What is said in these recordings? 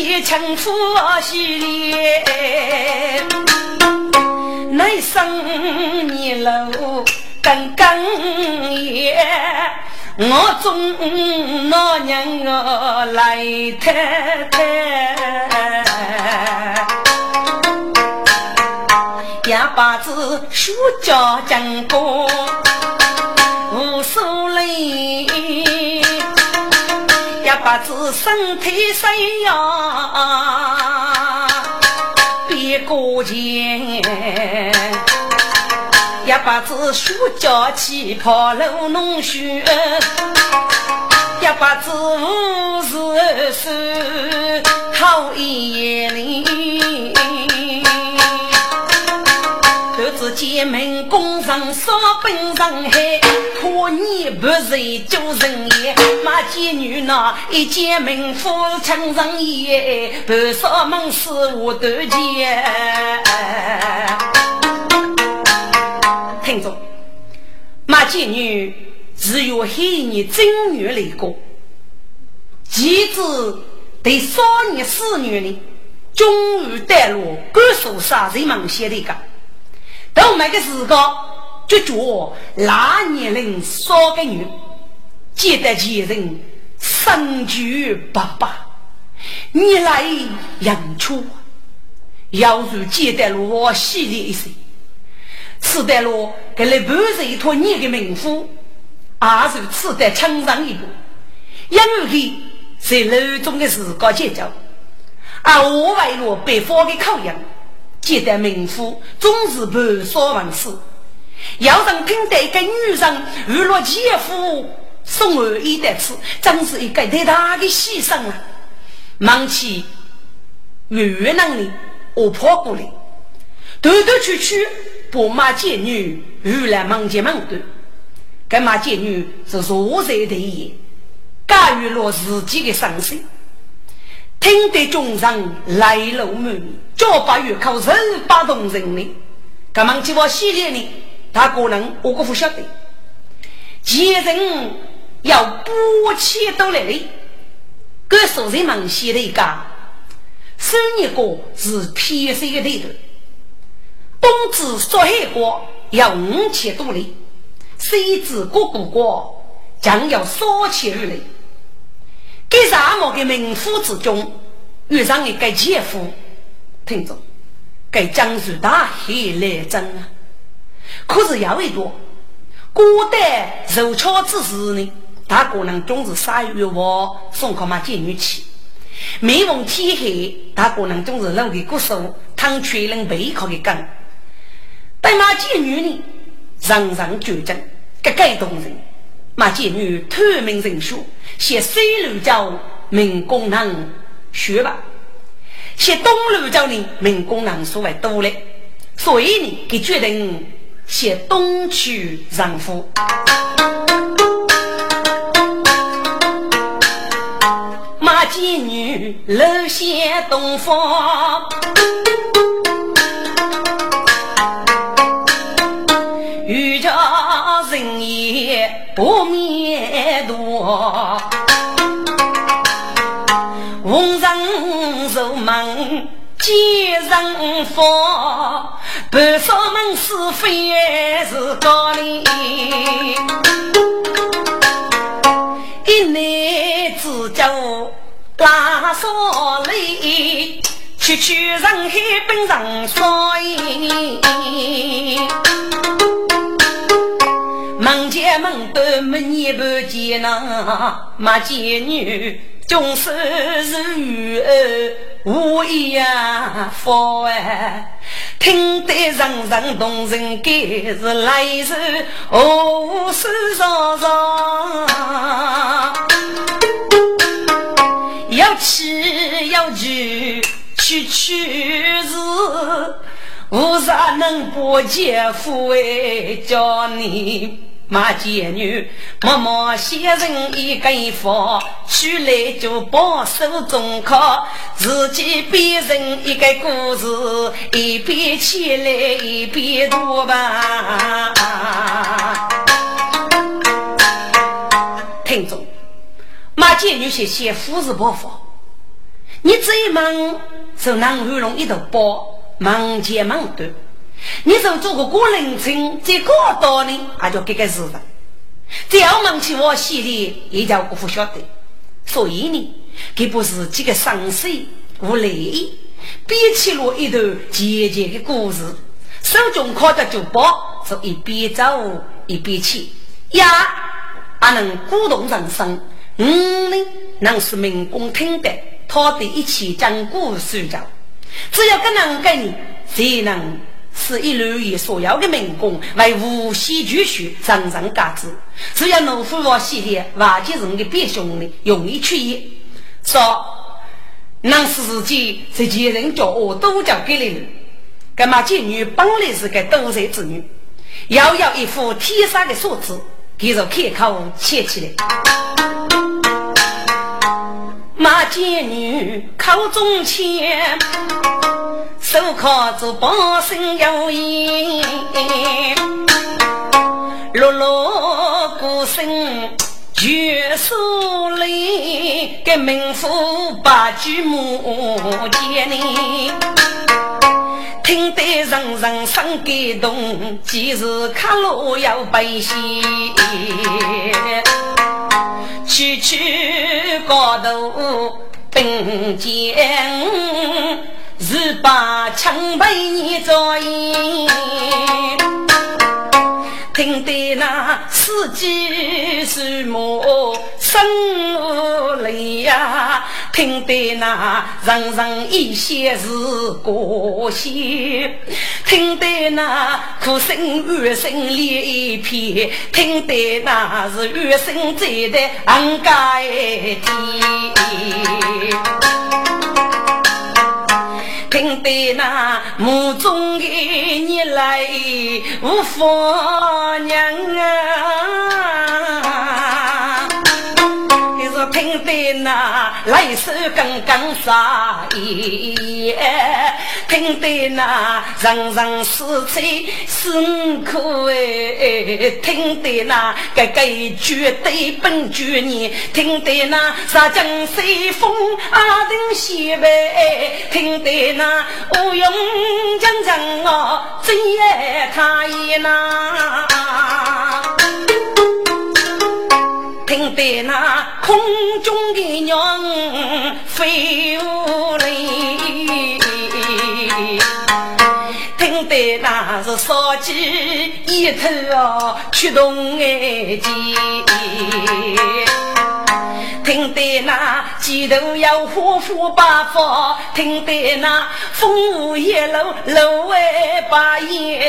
一日结成夫婿脸，那生年路刚刚也，我中老娘我来太太，一把子书教讲过无所谓。把子身体谁呀？别过钱，一把子书教起跑路弄学，一把子五十岁好一年。剑门攻上烧奔上海，可你不是救人也。马妓女那一剑门夫称上也，半烧门是我的剑。听着，马妓女只有黑年正月来过，妻子对少年四女呢，终于带入甘肃杀人猛写的个。到那个时候，就叫那年龄少个女，记得前人生举爸爸，你来养出，要是记得了我洗的一生，吃得了给了半岁托你的名夫，二是吃得称上一个，因为在楼中的时光结交，而我为了北方的考验。记得名夫总是不说往事，要让听得一个女人娱乐姐夫送儿一的次，真是一个太大的牺牲啊！忙起越南的我跑过来，断断续续把马贱女遇来忙前忙后，该马贱女是弱在的也，干预了自己的伤心。听得众人来路满面，脚把月口十八动人呢。赶忙去我系列呢，他可能我可不晓得。前人要不切都来的，各所人们写的一个，生一个是偏心的头。冬至说海过要五千多里，西子过过过将要三千余里。给沙漠的民夫之中遇上一个姐夫，听着，给江苏大海来争啊！可是有一个孤单受巧之时呢，他可能总是杀鱼我送靠嘛见女去。每逢天黑，他可能总是露个骨手，躺缺人背靠的干。但马见女呢，人人绝症，格格动人。马见女透明人数。写西路叫民工人学吧，写东路叫呢民工人所谓多嘞，所以呢，给决定写东区人夫。马金女楼写东方，遇着人也不灭多。接人佛，半少门是非是高哩。一男子叫拉锁里，区区人海本上衰。门前门都没你不见呐，马见女终是如儿无一呀佛哎，听得人人动人该是来世何事上上，要吃要住去去日。无啥能不姐夫哎，叫你骂贱女，默默写人一根佛，出来就保守中考，自己编成一个故事，一边起来一边读吧。听众，骂贱女写写富士不福，你这一门就南玉龙一头包。忙前忙后，你说做个过人情，再过道呢，俺就给个事的。只要忙起我心里，也叫姑父晓得。所以呢，这不是几个伤心无泪，编起了一段甜甜的故事。手中靠着酒包，是一边走一边去，呀，还能鼓动人生。嗯呢，能是民工听得，他的一起讲故事着。只要跟人给你，才能是一路以所有的民工为无锡继续上上嘎子。只要农夫往系列瓦解人的别兄弟容易去意，说能使自己这些人叫我都叫给了。干嘛妓女本来是个多才之女，要要一副天生的素质，给着开口切起来。马贱女口中签，手铐着半身有言，落落孤身绝书里，给名妇把举目见你，听得人人生感动，即是卡路要背些。区区高头并肩，是把枪被你照应。听得那司机是么声泪呀？听得那人人一些是过心，听得那哭声怨声连一片，听得那是怨声载的暗盖天。听得那墓中的你来无法娘啊！听得那泪水刚刚洒一听得那人人是醉是苦哎，听得那个个绝对本绝你，听得那杀江水风阿登西北，听得那无用江江哦，真也他也那，听得那空中的鸟飞舞来。听得那是烧鸡一头哦，驱动眼睛；听得那鸡头要花花八方；听得那风雨一路路为把烟；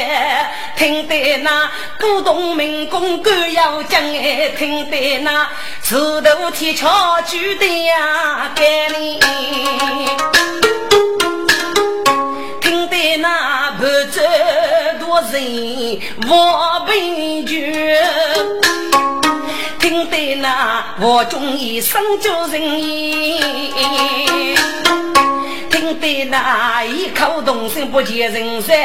听得那古董民工干要讲哎；听得那石头铁桥举得呀给你。那不知多人我悲剧，听得那我中一生叫人言，听得那一口动声不见人声，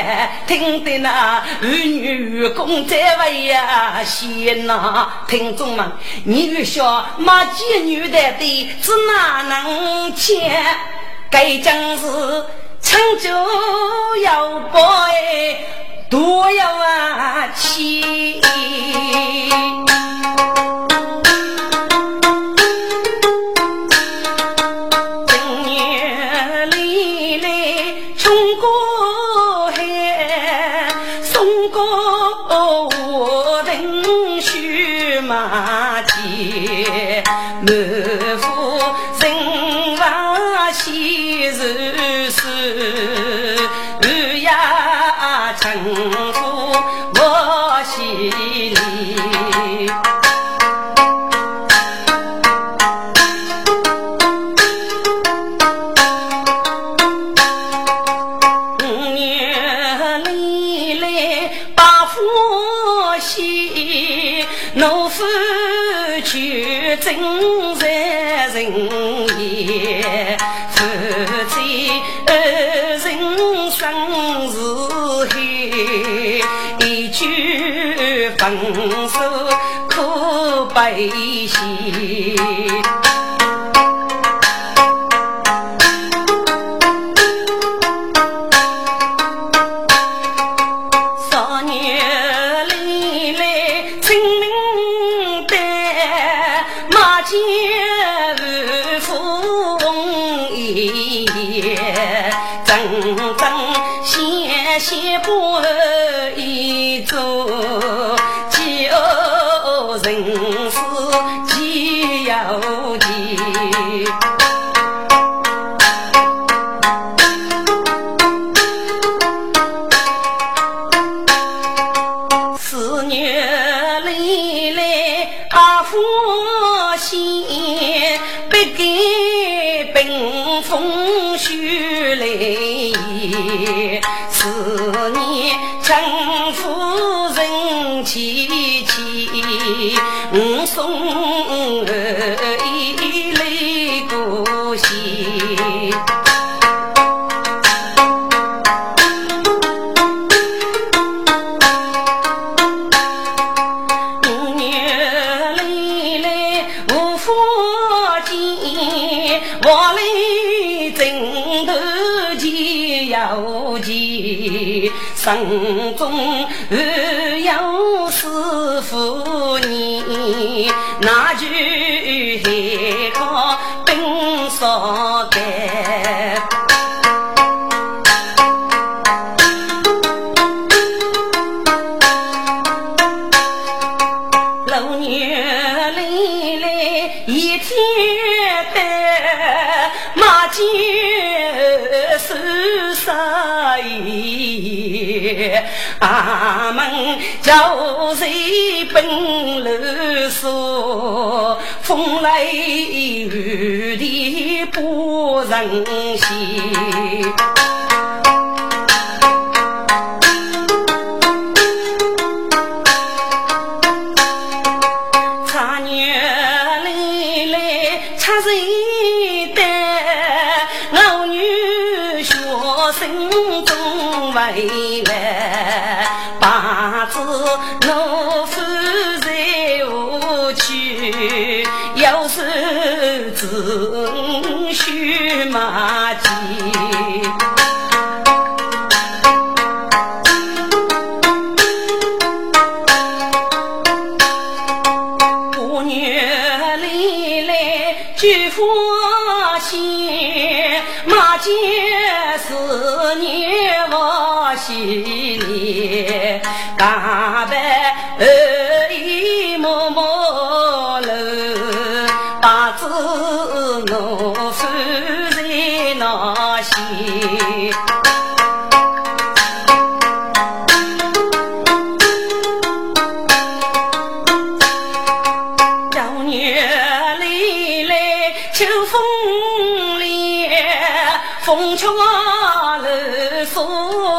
听得那儿女愚公在外呀闲呐，听众们，你越笑骂贱女的的，是哪能见？该将是。成就要拜，多要啊气。正月里来春过海，送过我更雪马蹄，满腹人王喜事。悲喜。城中要有四幅你哪惧叫谁奔啰嗦风里雨里不忍歇知我苦在哪些？冬月里来秋风凉，枫桥楼上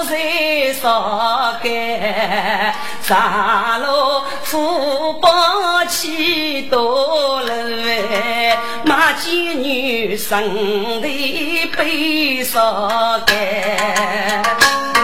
谁烧干？茶楼富把起多楼。贱女生的悲伤感。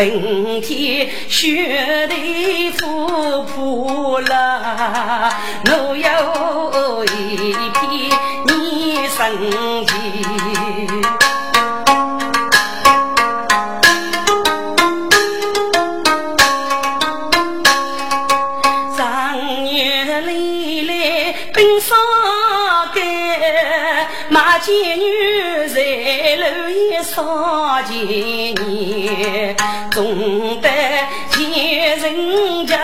海，送过我等。冰天雪地富婆了，我有一片你生妓女在楼一上见你，总得前人就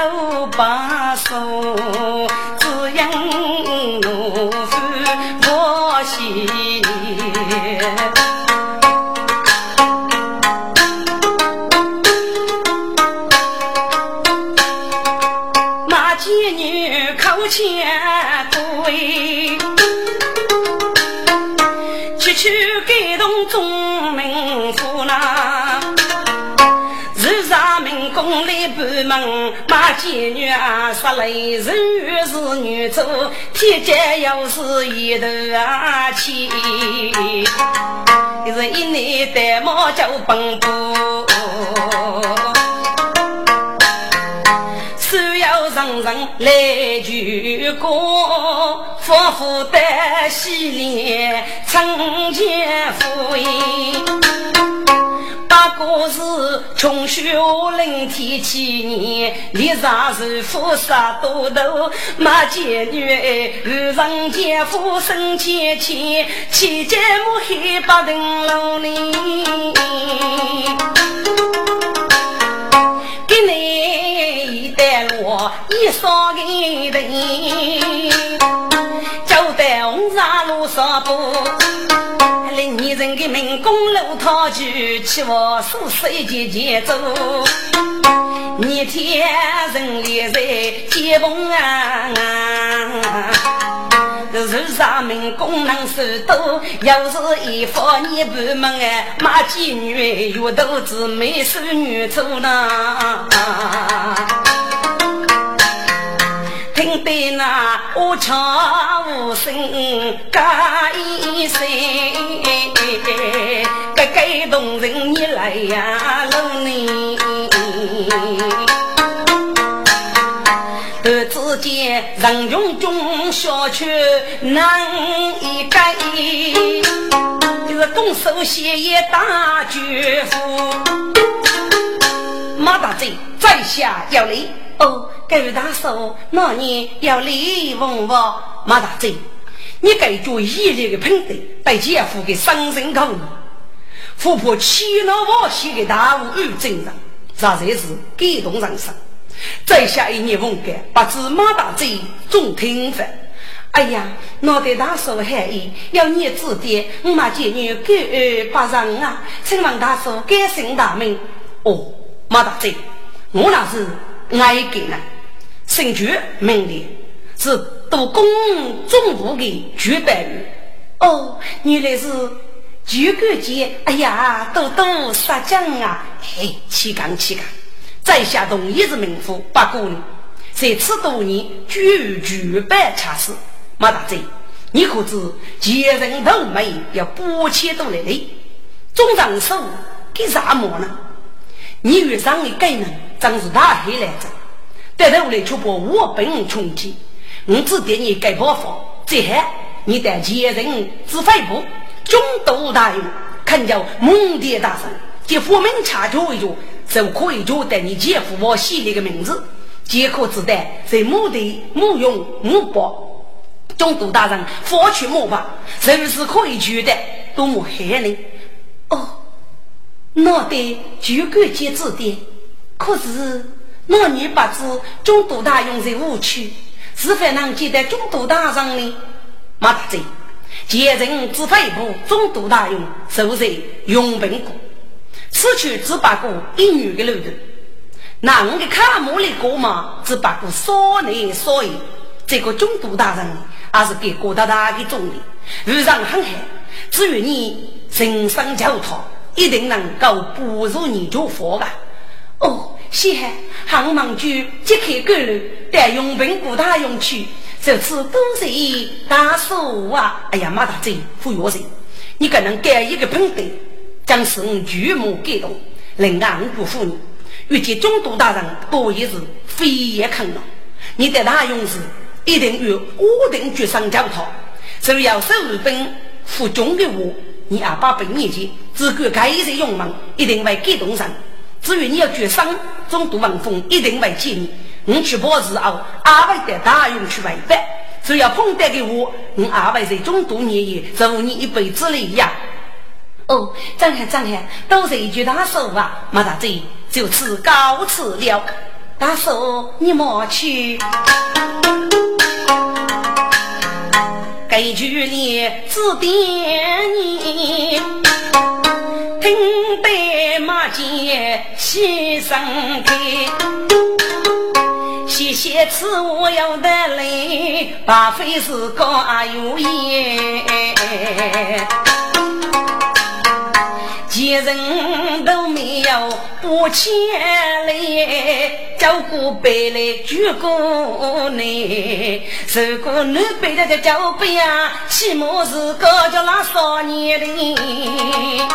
把手，只因我夫我心。工来帮忙，马妓女啊，杀来人越是女走，天街又是一头啊气，是一年戴帽就奔波。人人来鞠躬，夫妇的喜脸成千福音。那个是穷学人天七年，立上是富杀多头，马见女儿上奸夫生千千，七姐母黑八等楼里。给你带我一双银灯，就在红山路上步，令你人的民工路套去，去我数十节节走，你天人立在接风啊。是上门功能手多，要是一方你不门哎，马妓女月都子没收女主呢。听那无唱无声，嘎一声，个感动人你来呀，老你。只见人群中小曲难一改，就是动手写一大绝夫。马大嘴在下要礼哦，各位大叔，那你要礼问我？马大嘴，你该做一流的品德，对姐夫给伤身口义，富婆欺闹我写的大武与真人，这才是感动人生。再下一年风干，不知马大嘴总听分。哎呀，脑袋大叔含义，要你指点，我马见女敢不让啊？请问大叔改姓大名？哦，马大嘴，我那是爱给呢。姓朱，名烈，是都公总部的举办人。哦，原来是举个节。哎呀，多多杀将啊！嘿，气刚气刚。在下同一是名夫，不过呢，在此多年举举办差事。马大嘴，你可知前人头眉要八千多来累，总长手给啥么呢？你遇上的该人真是大黑来着，带头来却把我本穷尽，我只点你该包房，最后你得前人指挥部中都大用，看叫蒙爹大圣，给佛门查教一脚。就可以就得你姐夫我写的个名字，皆可自带，在墓地墓用墓包，中都大人佛去墓吧，随时可以取得，多么害人！哦，那得就管接指点，可是那女八字中都大用在误区，是否能接待中都大人呢？马大嘴，前人指挥部中都大用，就在永平谷。此去只把过一女的路途，那我的卡木里过嘛，只把过少内少爷。这个中都大人还是给郭大大的重礼，遇上很好。只有你人生教头，一定能够步入你就佛吧。哦，谢谢，汉忙就揭开高楼，带永平郭大用去。这次多谢大叔啊！哎呀，马大嘴，不要人，你可能改一个喷灯。将使我举目感动，另外我不服你，遇见中都大人多一事，非也坑了。你的大勇士一定与我定决上交套，只要守日本服中的我，你阿爸本年纪只管开一些勇猛，一定会感动人。至于你要绝伤中毒王峰，一定会见你。你去报时候，阿爸的大勇去为办。只要碰得给我，你阿爸在中毒年也，祝你一辈子累呀。哦，张海张海，都是一句大手啊，马大嘴就此告辞了。大叔，你莫去。这句里指点你，听得马街先生开。谢谢此我要的来，把费事高有言。几人都没有不前来，叫过百来举过来。如果你背的这脚背啊，起码是高叫那少年的。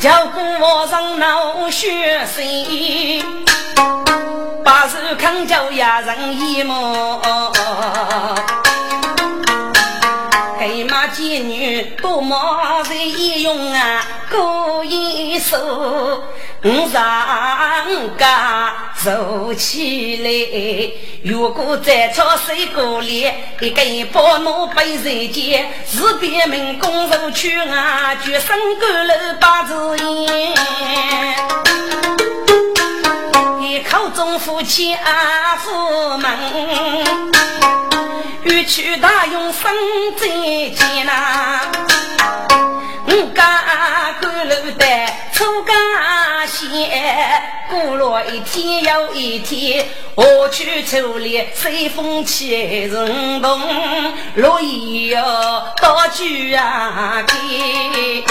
叫过我上闹血水，把手扛脚压人一毛。黑马妓女多么在用啊，过一手上家走起来。如果再炒水锅里一根包奴背人间，是别名公主去啊，绝生干楼八字烟。一口中夫妻阿夫门。欲去大用生再见呐，我家高楼的出家仙，过了一天又一天，我去处理随风起人动，落叶哟到居啊天，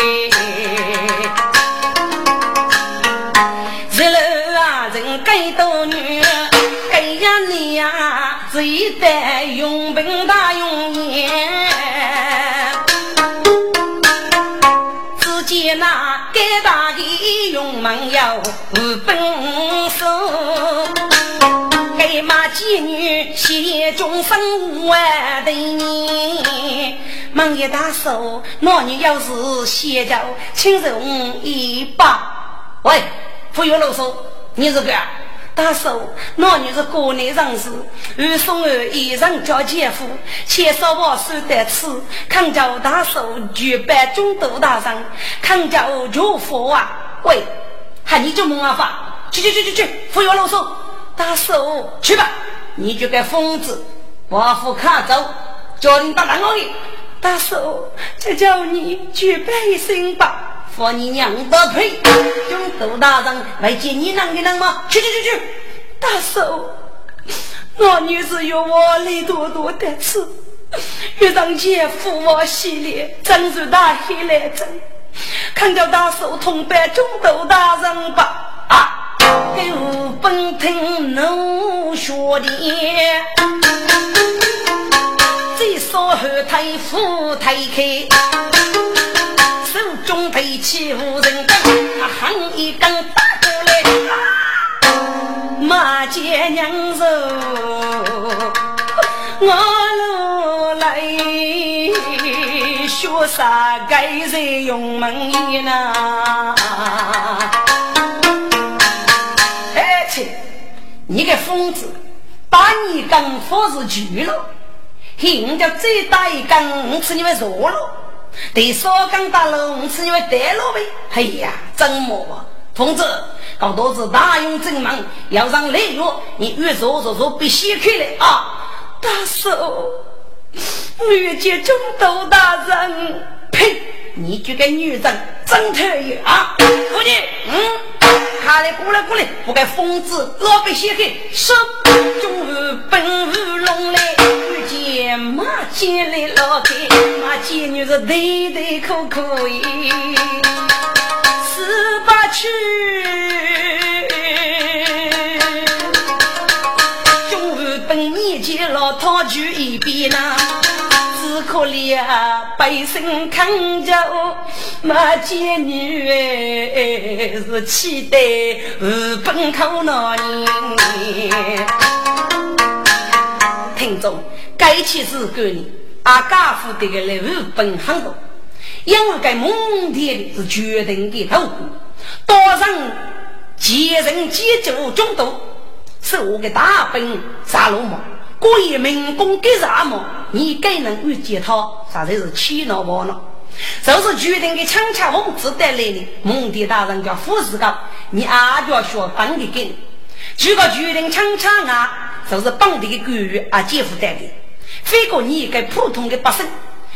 日楼啊人该多女。呀你呀，只得用兵大永年。那该大的勇猛有无本事，该马妓女写终生万的年。忙一大手，那你要是写着，请容一把。喂，不用啰嗦，你是个。大叔，那女是国内人士，二送儿一人叫姐夫，千少我收得吃，康叫大叔举办中都大人，康叫祝福啊！喂，喊你就蒙阿发，去去去去去，不要啰嗦，大叔去吧，你这个疯子，把夫卡走，叫你到哪里？大叔，就叫你举办一声吧。放你娘的屁！中都大人来接你啷个啷吗？去去去去！大嫂，那女子有我累多多的吃，遇上姐夫我系列，真是大黑来真。看到大嫂同伴中都大人吧啊！给我本听奴说的，最少后台夫台开。手中提起无人灯，喊一根打过来，马街娘肉，我落来学啥该人用门呢？哎切，你个疯子，把你根佛是锯了，人家再打一根，吃你们弱了。对少刚大龙是因为带路呗？哎呀，怎么啊同志，搞多子大勇正忙，要让雷雨，你越说说说别先开来啊！大嫂，女杰中都大人，呸！你这个女人真讨厌啊！妇女，嗯，看来过来过来，不该疯子老被掀开，是中午本无龙来。马姐来老开，马姐女是对对可可以，十八去，中午本年纪老套就一边呐，只可怜百姓看着马见女哎是期待日本口那年。听众，该起是个人，阿家父这个来日本很多，因为该蒙天是决定的头，多人几人几酒中毒，是我的大本杀罗嘛。过一民工给啥么？你该能遇见他，啥才是气恼我呢？就是决定给强强王子带来的。蒙帝大人叫富士高，你阿叫学帮的给你。这个决定强强啊，就是帮的官员啊，姐夫带的。非过你一个普通的百姓，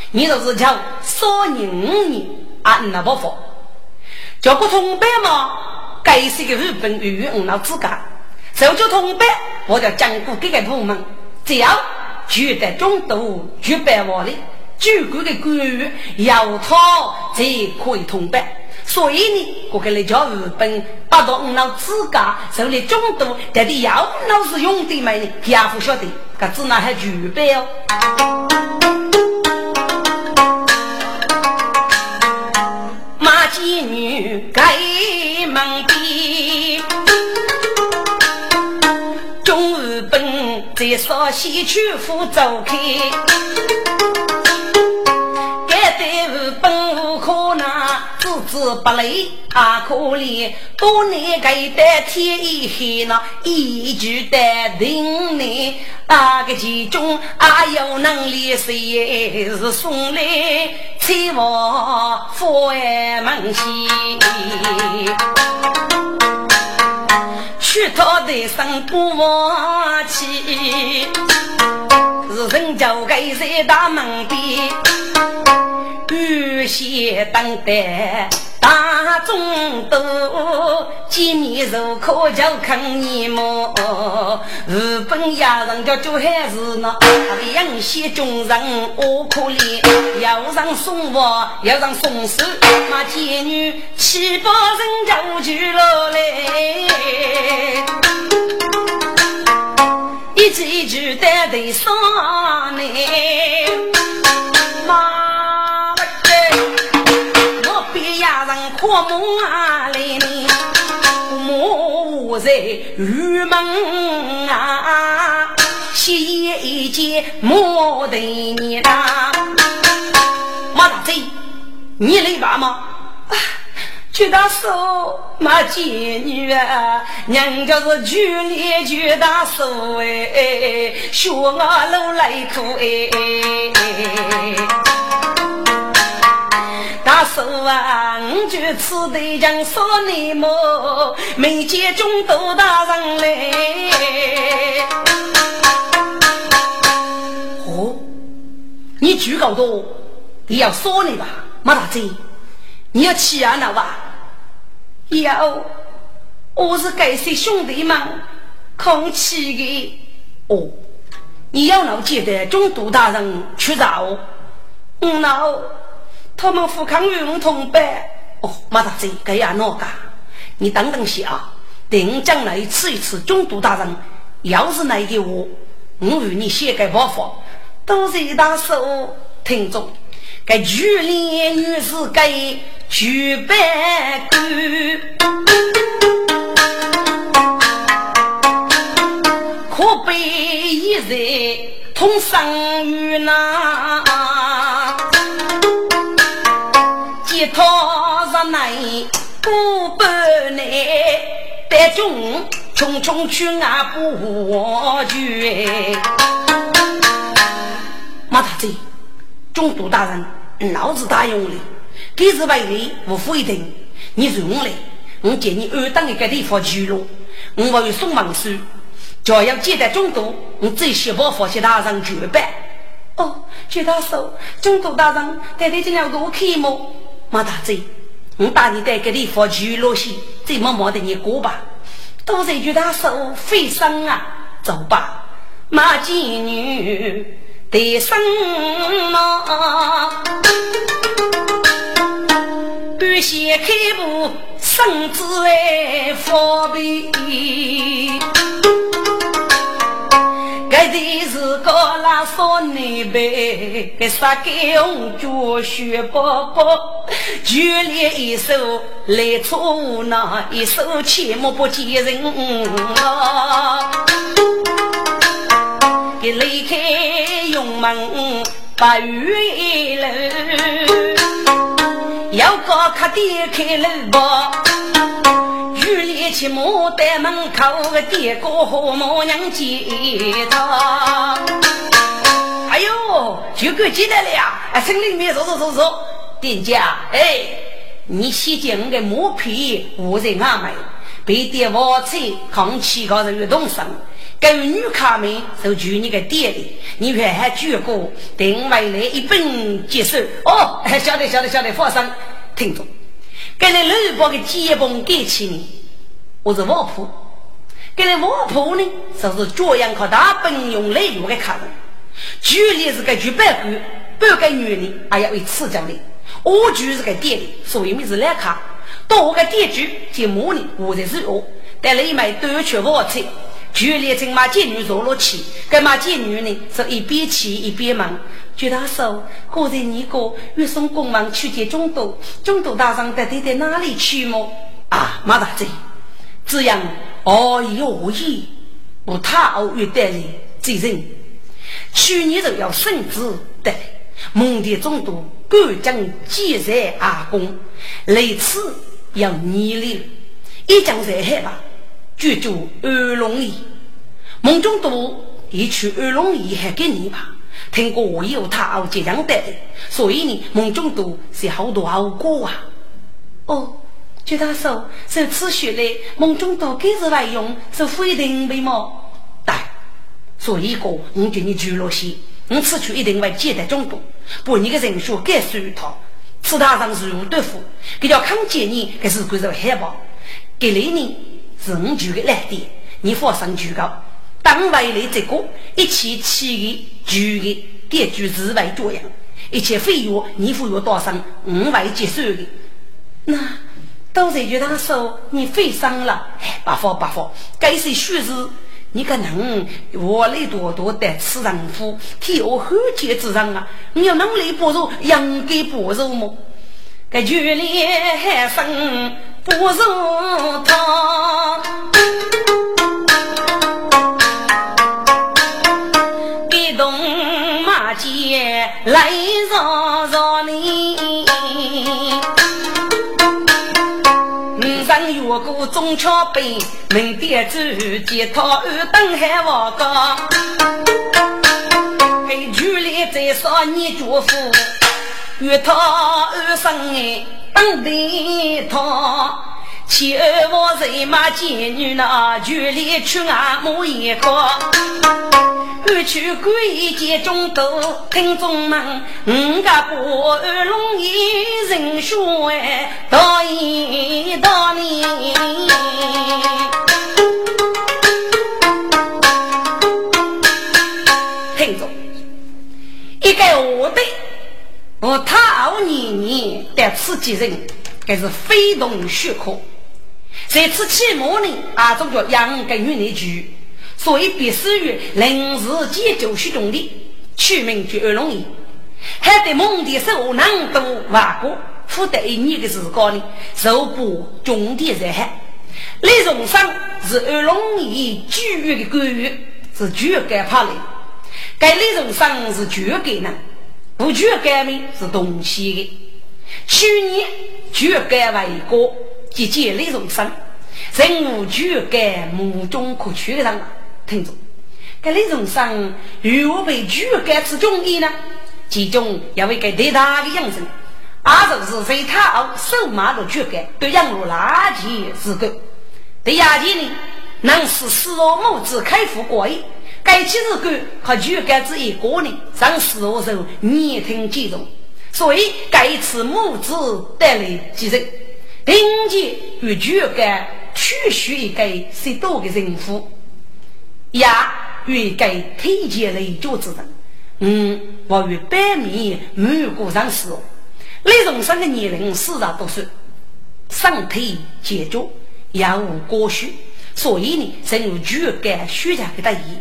你就是叫少年五年啊，那不服？叫不同班嘛？该是个日本语言老资格，就叫同班，我叫讲过这个部门。只要取得中度举办完的主管的官员要他才可以通办。所以呢，我给你叫日本达到五老资格，受了中度，但是要老是用的没呢？也不晓得，可只那还举办哦。马妓女该忙的。在绍西去福州开，该对日本无可能，置之不理啊可怜，多年该得天一黑那一句的定呢，那个其中啊有能力谁是送来千万福爱门西。去他的生不忘记，是人就该在大门边，预先等待。大中都见面如可就看你么？日本亚人叫周汉子呢，两些中人我可怜，要让送货，要让送死，那贱女七八人就去了嘞，一句一句的得上来，妈。我母啊来呢，母在玉门啊，洗一件莫得你啦。马大嘴，你来吧嘛？举大手，马姐女啊，娘家是举里举大手哎，学我路来苦哎。大叔啊，我就此对将说你么？没见中都大人来。哦，你举高多，你要说你吧，马大姐，你要气啊那吧？要，我是该些兄弟们空气的。哦，你要老记得中都大人去找，嗯，那。他们富康与我同班。哦，马大嘴，该呀哪个？你等等些啊！等将来吃一次中毒大人，要是那个话，我与你写个报法，都是大手听众。该举连女士该举办官，可悲一人同生于那。一套日内不半内，但中匆匆去外不忘却。马大嘴，中毒大人，老子答应你，给是为你无否定。你是我来，我见你二等一个地方去了，我会送文书，就要接待中毒，我最希望发些大人举办。哦，徐大叔，中毒大人带队进了多开幕。马大嘴，我把你带给你发去落去，再默默的你过吧。都是句大手费生啊，走吧。马妓女得生嘛，不先开步，身子来方便。的是个大嫂内背，给杀给红脚雪伯伯，就连一手来错那一手切莫不见人啊！给离开永门八月楼，要高卡点开楼吧。雨里去牡丹门口，个爹哥和母娘接到。哎呦，就哥进来了呀！哎，村里面坐坐坐坐，店家，哎，你先将我的木皮捂在俺们，别爹王车扛起高人运动上。跟女卡们就住你个店里，你还还举过，等回来一本接受。哦，晓得晓得晓得，放心，听着。给你六包的鸡棚给起你，我是卧铺。给你卧铺呢，就是这样靠大本用来用的客人。距离是个举百个，半个女人还要为吃讲的。我就是个店里，所以没是来卡。到我个店主就骂你，我才是我带了一枚短缺卧车。距离正马见女坐了去，跟马见女呢是一边骑一边忙。朱大叔，刚才你哥欲送公忙去见中都，中都大上到底在哪里去么？啊，马大嘴，这样哦哟咦，不太偶遇带来责任。去年就要升职的，蒙的中都赶将积财阿公，来此要逆流，一将在海吧。居住二龙驿，梦中都一去二龙驿还给你吧？听过我有他即将的，所以呢，梦中都是好多好过啊。哦，据他说，这次学来梦中都给是外用，是非定为么？对，所以个我叫你住了些，我此去一定会接待众多，把你的人数改数一套，此大上是无对付，给叫康建你，还是归着害怕，给你呢？是五句的来点，你放上句高，当为了这个一切起的句的点句是为这样，一切费用你付有多少，我会结算的。那都在就他说你费伤了，哎，不放不放，该是虚实，你可能我来多多的吃丈夫，替我后节之上啊，你要能力不如，应该不如么？该剧烈还分。不如他，一动马街来绕绕你，上越过中桥北，门边走，街头二等还望高，给剧烈再说你祝福，与他二生哎。等待他，妻儿我人马见女那，距离去俺母一个，安去归见中都听众们，五个不二龙一人说哎，道一道你，听众，一个我的。我他二年年得此几人，该是非同小可。在此期末呢，阿中叫杨根玉内举，所以必须于临时解救许中的，取名叫二龙仪。还得蒙的手难度万过，负得一年的时光呢，受过重点灾害。李荣生是二龙仪居于的官员，是绝该怕的。该李荣生是绝该呢。不绝改名是东西的。去年绝改为国，即建立重生，人物绝改目中可取的人听着，这李荣生如何被绝改之中意呢？其中有一个最大的养生，二就是在他后手马的绝改，对养入垃圾是个。对亚杰呢，能使死我母子开富过亿。该起日干和绝改之一个人，上死后受年听几重，所以该次母子带来几人，并且与绝改取许一个十多个人夫，也与该推荐了一桌子人。嗯，我与百米满过上死，李荣生的年龄四十多岁，身体健壮，也无过虚，所以呢，曾有绝改许下的得意。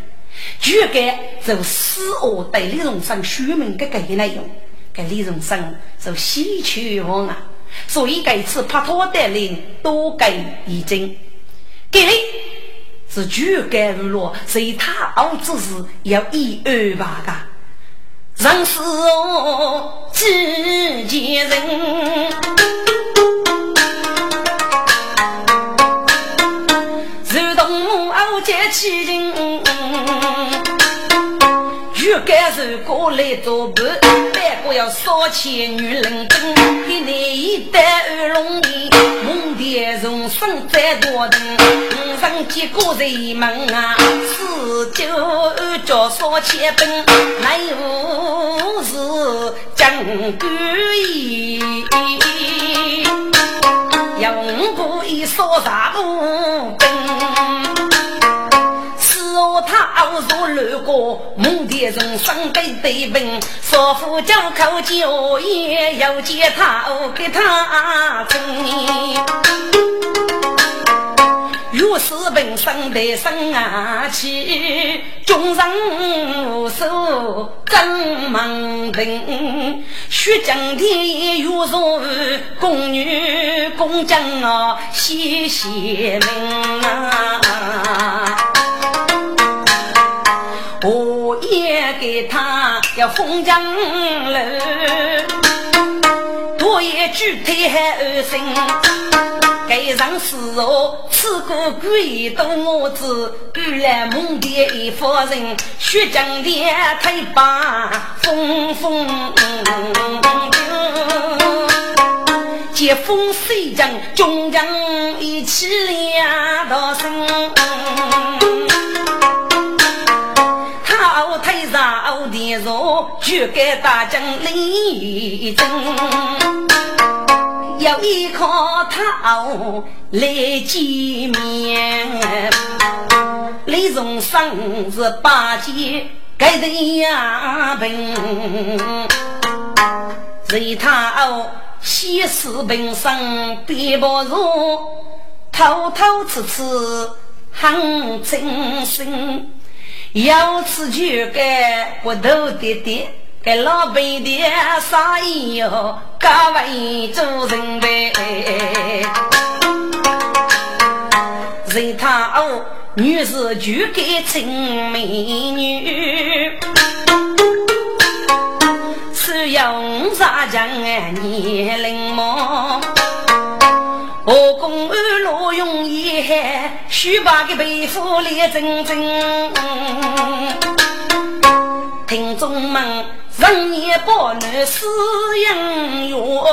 就该走死恶对李荣生说明这个内容，给李荣生就喜出望啊！所以这次拍拖带领多给一经，给力是绝该娱乐，随他熬只是要一二八的，人是哦，几见人。结起情，欲感受过来作伴，但不要少牵女人灯。一男一单二容易，梦蝶重生再多等。五上几个人们啊，四九二叫少牵本，哪有是将官意？用不一说啥不等。傲如乱过，梦蝶人生对对问，少妇叫口叫也要见他给他争。若是本身的生啊气，众人无数真忙人。须将天若若宫女宫将啊，谢谢命啊。给他要封江楼，多一句退还二心，该上时候此个鬼都我知，遇来梦蝶一夫人，血江天太把风风接风水将中将一起两道声。老的说，就给大将领一针，要依靠他来见面。李荣生是八戒该的呀病，随他哦西施本身并不弱，偷偷吃吃很真心。要吃就该骨头爹爹，给老百姓啥意哟？各位做人呗。人他哦，女士就该称美女，是用啥讲哎？年龄么？我公安罗用一海，须把个皮肤脸真真。听众们，人年不能死人哟，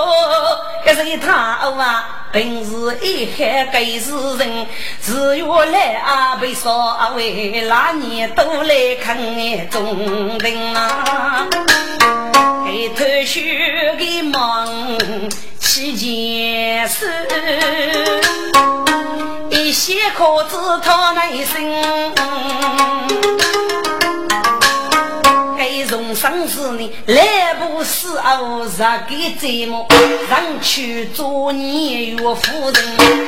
这是他啊，本是一海该是人，只愿来啊被烧为那年都来看眼中人啊，给头血给忙。七件事，一些可知他内心。该从生死呢，来不死哦，十个节目，让去做年月夫人。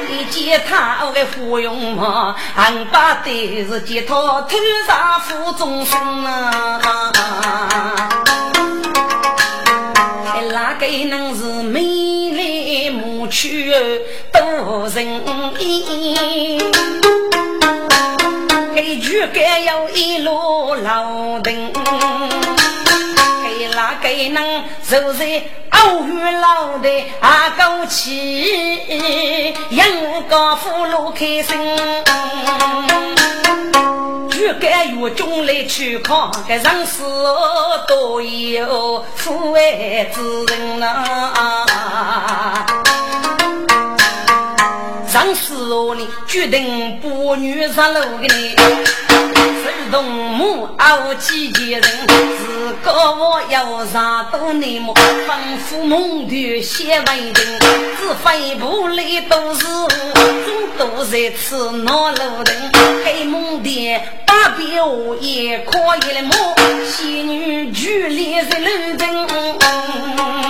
一见他的芙蓉嘛，俺把的是接他头上负终身啊。哪个能是美丽母去多人意？给句该有一路老丁，给哪个能走在傲月老的阿高起，养个俘虏开心。就该与中来去抗，该人世多有富贵之人呐。上世哦，你决定不女上楼给你，手动木熬几件人，自个我要上多内幕，吩咐梦团写文人，只飞步里都是我总都在吃闹路人，黑梦的八表也可以了么？仙女举脸在路人。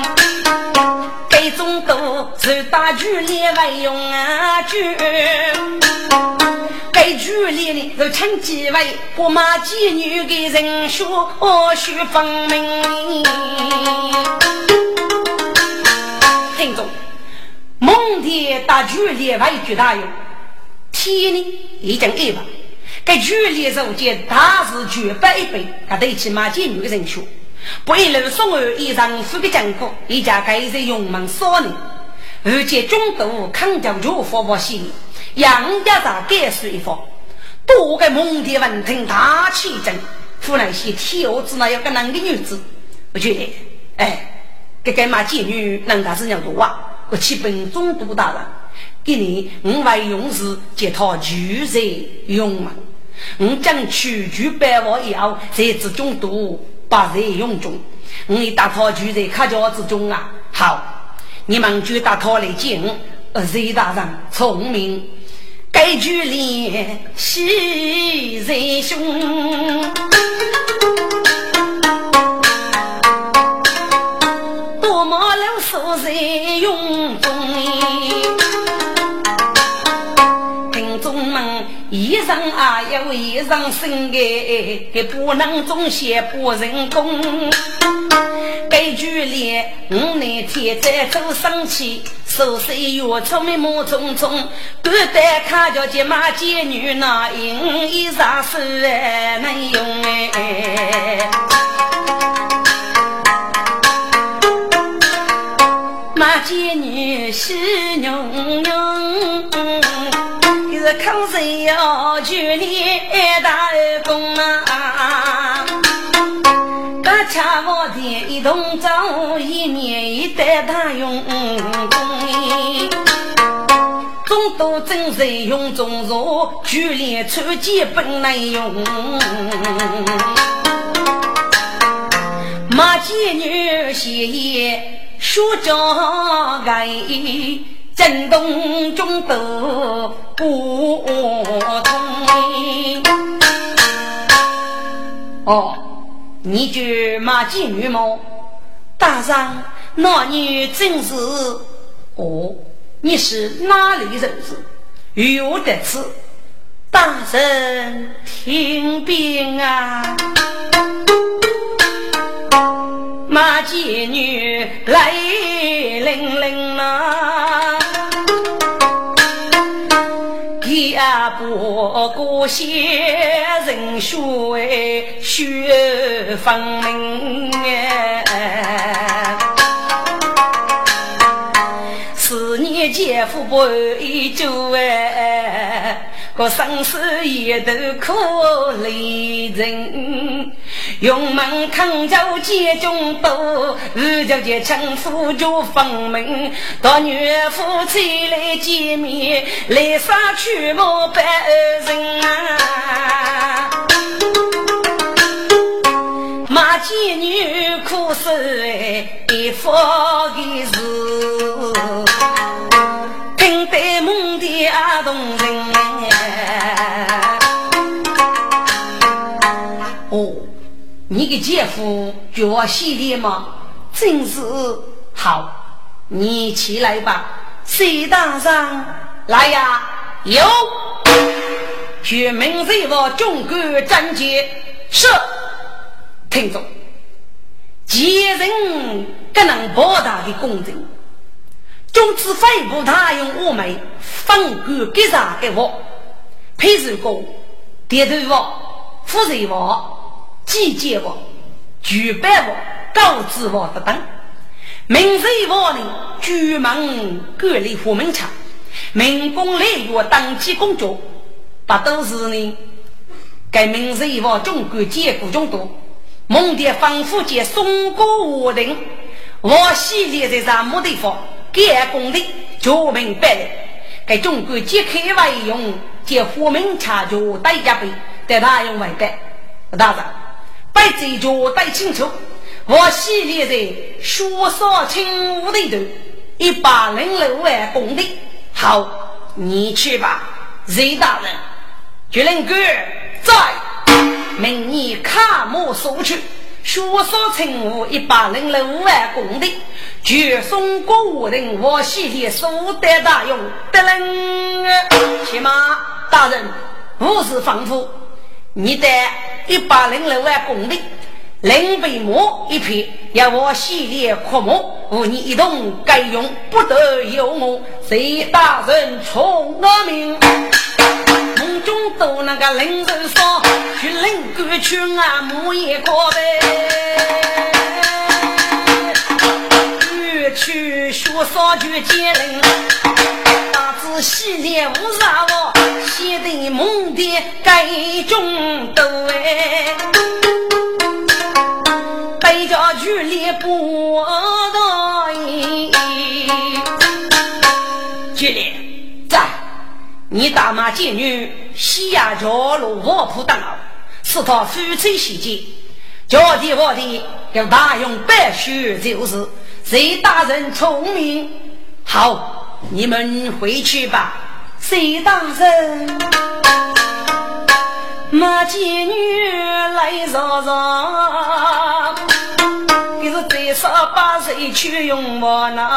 一种都是大举连外用啊举，该该剧里呢，就趁机会把马妓女给人说许分明。听众，蒙天大剧里外剧大用，天呢已经给了。该剧里如今大是绝百倍，他得起马妓女的人说，不一路送儿一丈夫的艰苦，一家该在勇猛少年，而且中度抗教如佛佛心。杨家长改水法，多个蒙的文听大气阵，湖南些跳子那要个男的女子，我觉得，哎，这个嘛妓女人家是要多啊，我去本中都大人，给你五万勇士接套巨人勇猛，我将区区百万以后，在之中度把人用中，我一大套就在卡家之中啊，好，你们就大套来见我，谁大人聪明。该剧里喜人兄，多么老熟在用一生啊有一生生的，不能总写不人工。该剧里我那天在走生气。手水月出眉毛匆匆，古代看着这马妓女那银衣裳是能用哎。马妓女喜融融，是康生要娶你大公啊。大恰我的一同走，一年一代大用。众多真人用中茶，就连穿基本能用。马妓女写言说着爱，震动中都不通。哦，你就马妓女吗？大人，那女真是哦。你是哪里人士？有得此，大人听兵啊！马妓女来领领啊！也不过些人血血分明。姐夫不依旧哎，个生死也都可怜人。用门抗叫接中多，日叫接称呼就分明。到女夫妻来见面，来杀去莫百人啊！马妓女苦守一夫的事。听得梦的阿动人你的姐夫叫系列吗？真是好，你起来吧，谁当上来呀？有，全民为我中国战捷是。听众，杰人更能博大的公正。总之，肺部他用我们分管给啥给我？配水工、电头房、富水房、季节房、举办房、告知房等等。民生房呢，居门管理户门场，民工来月登记工作，不都是呢？该民生房总管结果众多，梦的丰富及松果无人，我系列在啥目的方？改工的就明白了，给中国揭开外用，借户门查就带一杯，带他用外白。大人，白这就带清楚，我系列在说说清无的头，一百零六万功的。好，你去吧，雷大人。决令哥在，明年卡莫收去，说说清无一百零六万功的。绝送国务人，我系列苏德大用得令。骑马大人，五十方夫，你得一百零六万公里，零百亩一片，要我系列扩木，和你一同该用，不得有我。谁大人从我命？梦中都那个领人说，去领歌去啊，木一个呗。去学少就接人，大子系列无啥我，写的梦的该中多哎，百家剧里不多一。剧里在，你大妈贱女，西亚桥路卧铺当老，是他夫妻喜结，叫的我的要大用白雪就是。谁大人聪明？好，你们回去吧。谁当人？马妓女来嚷嚷，你是最少把谁去用我呢？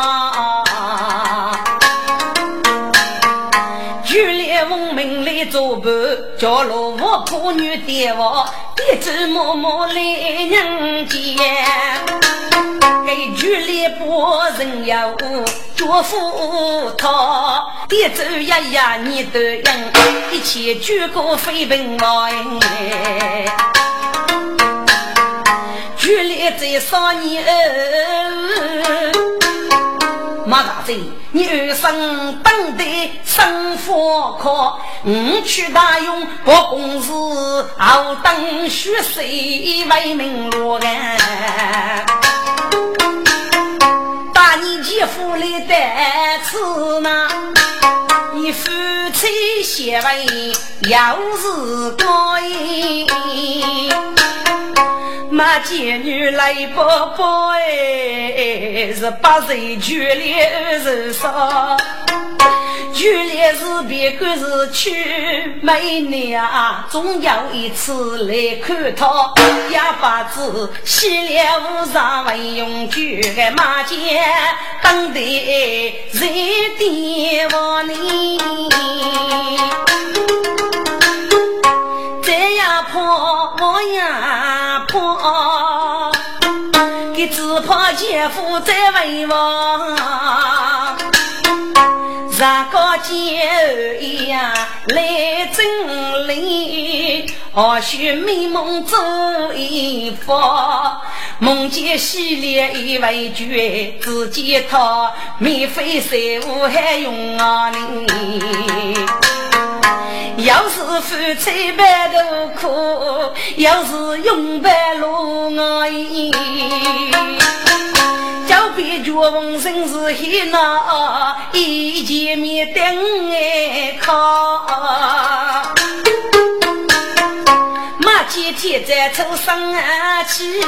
举烈文明来做伴，叫罗我婆女爹我，爹子默默来人间。给举烈不人要祝福他，爹走呀呀你都应，一起举个飞奔来。举烈在上年。马大嘴，你二生等待生活可，五去大用不公事，好等血谁为民落安？把你姐夫来得此呢？你夫妻协为要是高马贱女来不不哎，是八岁娶了二十少，娶了是别个是娶美娘，总有一次来看他，哑巴子洗了无上为用具个马贱，等待人点望你。这样破我呀姐夫在为我。三个姐儿呀来整理，或许美梦做一幅，梦见洗脸一位绝，只见他免费税务还用啊你。要是夫妻白头苦，要是永白路我意。叫别觉逢生是很难，一见面等爱靠。马几天再出生气，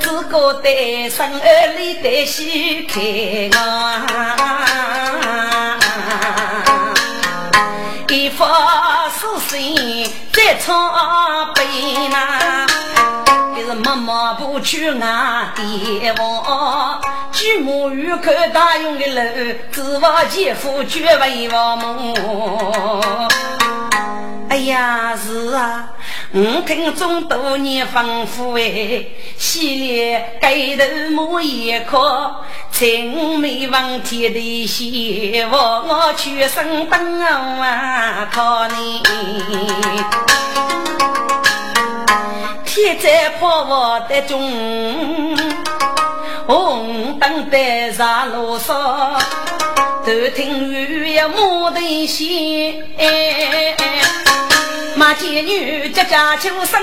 自个单身儿里得喜开啊。一发是心在唱悲呐，可是妈妈不去俺爹王，举目欲看大用的楼，指望姐夫绝为我梦。哎呀，是啊。我听众多年丰富哎，洗脸盖头抹一颗，青眉望天的希望，我全身灯啊靠你。天在破我的中，红灯在杀路上，都听雨呀莫得心。马贱女家家求生，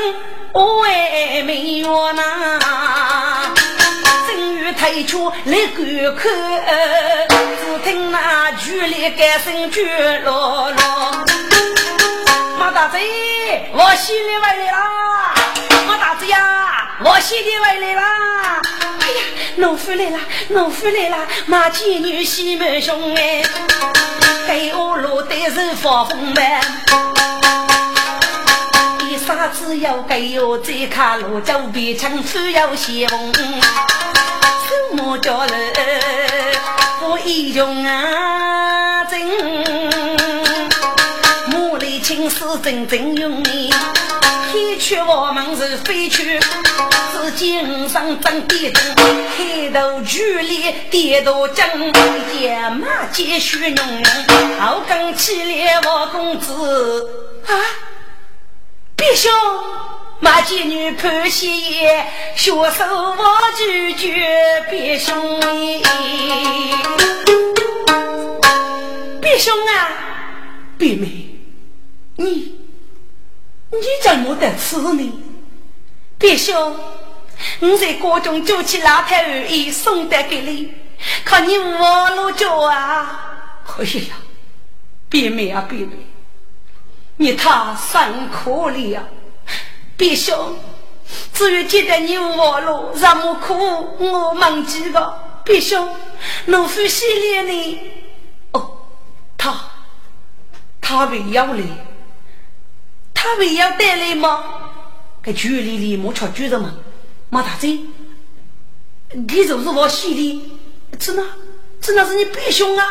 为美月呐。正月推出来观看，只听那剧里歌声绝落落。马大嘴，我洗你回来啦！马大嘴呀，我洗你回来啦！哎呀，农夫来了，农夫来了！马妓女洗满胸哎，给我落得是发疯呗。啥子要给哟？这卡路就别唱，只要写风。什么叫人不英雄啊？真，木真正用你。天去我们是飞去，是肩上长地灯，开头距离跌多正，野马继续浓浓，后跟起来我公子啊，别兄。马妓女潘西叶，血手我拒绝别兄别兄啊，别妹，你你怎么得吃呢？别兄，我在锅中煮起辣太二衣送得给你，看你我路脚啊！哎呀，别妹啊，别妹，你太辛苦了呀！别兄，只有记得你我路那么苦，我忘记了。别兄，农夫洗脸呢？哦，他他为要来，他为要带来吗？在局里里莫吃猪肉嘛，马大嘴，你就是我洗的，真的，真的是你别兄啊！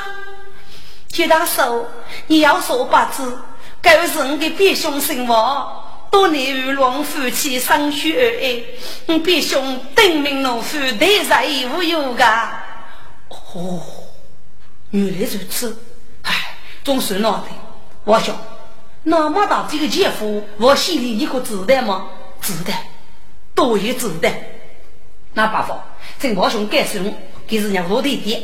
接大手，你要说八字，狗是我给别兄生活。多年与龙夫妻生血儿爱，我必兄登名农夫，对在无忧个。哦，原来如此。唉，总算闹的。我想，那么大这个姐夫，我心里你可知道吗？知道，多也知道。那办法，趁我兄干事，给人家多的一点，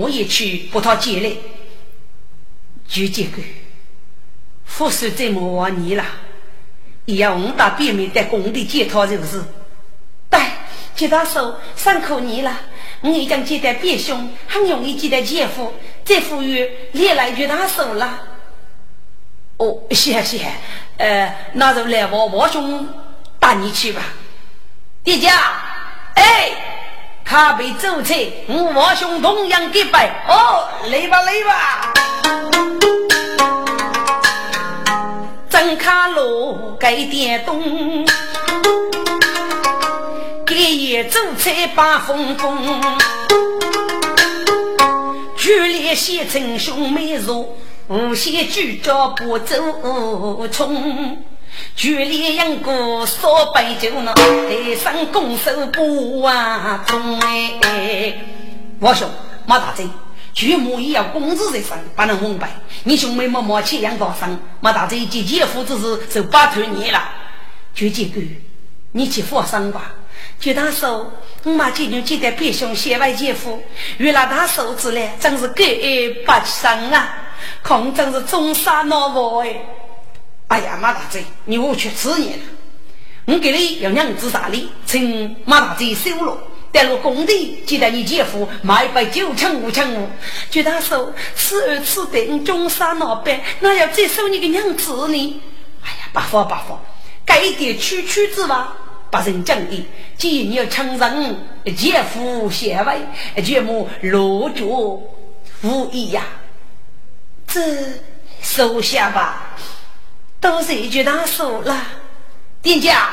我也去把他接来。就这个，复苏这么多年了。也要五大便秘在工地检讨，是不是？对，接到手三口年了，我已经接待别兄，很容易接待姐夫，这服务连来就他手了。哦，谢谢，呃，那就来我我兄带你去吧。爹家，哎，咖啡走菜，我我兄同样给拜。哦，来吧来吧。灯卡路盖电动，给夜走菜把风风，剧烈写成兄妹如无限聚焦不走冲，剧烈杨过烧白酒呢，台上拱手不忘中哎，我说马大嘴。舅母也要公子在身，不能蒙白。你兄妹默默去养大生，马大这姐姐夫之事就拜托你了。就这个，你去放生吧。就他说，我妈今年记得别兄先外姐夫，原来他手子嘞，真是感恩不生啊！空真是中山老婆哎！哎呀，马大嘴，你我去吃你了。我给你要娘子大礼，请马大嘴收了。带入工地，记得你姐夫买一杯九千五千五，就他说此二此等中山老板，那要再收你个娘子呢？哎呀，不法不法，该点区区之话，不人讲的。既然你要承认姐夫贤惠，就莫落脚无疑呀。这收下吧，都是一句他说了。店家，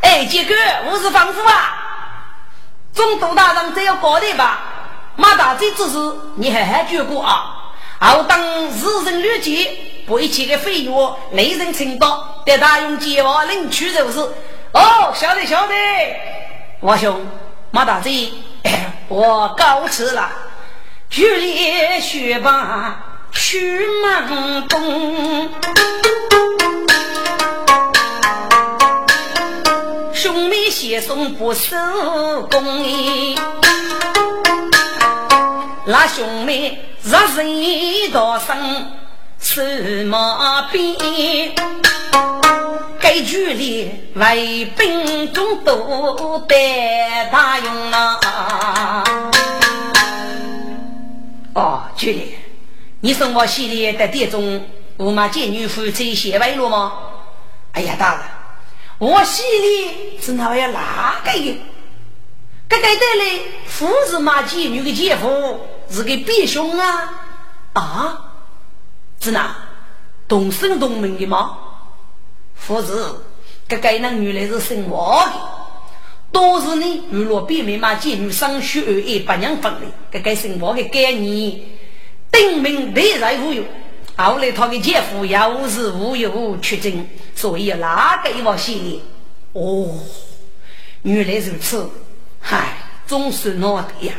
哎，杰哥，我是房夫啊。中都大人只要搞定吧，马大嘴之事你好好觉过啊！好当日人律己，不一切的费用雷人承担，得大用计划领取就是。哦，晓得晓得，我兄马大嘴，我告辞了。举烈雪把去忙东。兄妹携送不收工哎，那兄妹热人道声什么病？该局里为兵中都得大用啊！哦，局里，你说我系列的店中我妈见女夫妻写完了吗？哎呀，大人。我心里是那位哪个的？这个的嘞，夫子马姐女的姐夫是个别兄啊啊！是哪同生同名的吗？夫子，这个那女来是姓王的，都是呢娱乐别名马姐女生学二八娘分的，这个姓王的概念，定名内在无有，后来他的姐夫也无时无有出征，所以哪个一往心里？哦，原来如此，嗨，总算闹得呀。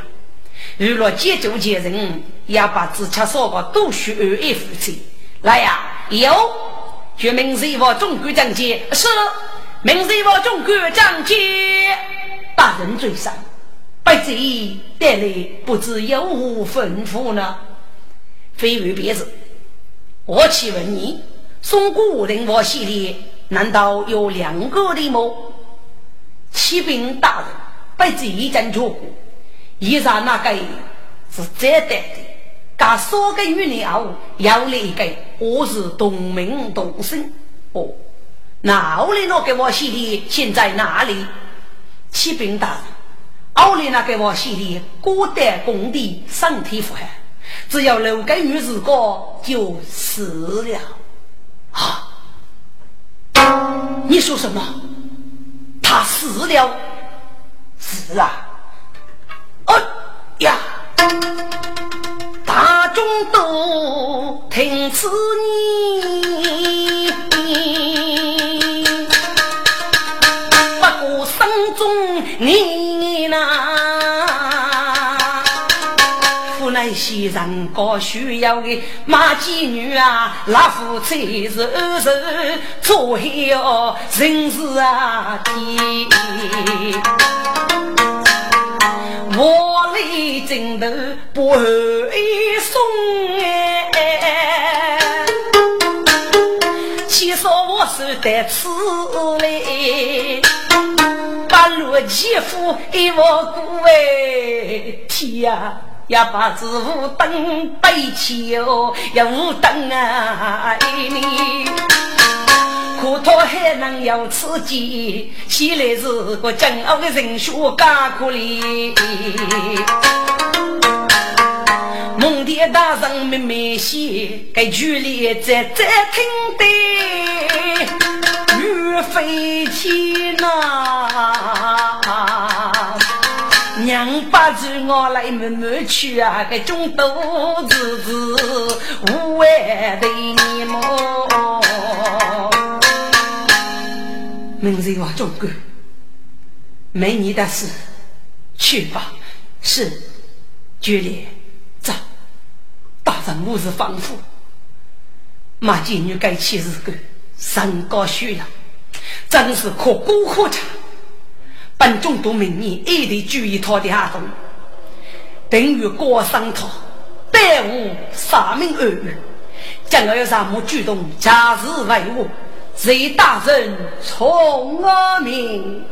如若解救贱人，也把自吃烧个都需二一夫妻。来呀，有，决明日我总管长接，是，明日我总管长接。大人追上，百贼带来不知有无吩咐呢？非为别子，我请问你，宋国人我系列难道有两个的吗？启禀大人，百贼已经做过。以上那个是这代的，噶三个女人后要了一个，我是同名同姓。哦，那奥利那个我系列现在哪里？启禀大人，奥利那个我系列孤单工地身体不好，只要六个女子过就死了。啊！你说什么？他死了？死啊！哦呀！大众都听此言，不过心中你那，府内些人高需要的马妓女啊，老夫妻是二十，做要人事啊天。我来枕头不松哎，其实我是得此来，把罗继父一我过哎，天呀，也把子无灯背起哦，也无灯啊你。可他还能有刺激，起来是个骄傲的人血干苦力。蒙天大人慢慢写，该剧里在在听的，雨飞天呐，娘把子我来慢慢去啊，该中肚子子无爱的你么？明日我中官，没你的事，去吧。是，决裂，走。大人我是吩咐，马金女该起日干，身高血压，真是可孤可长。本中都明年一定注意他的行动，等于过上他，耽误三命二运。将来有什么举动，假日为我。随大人从我命。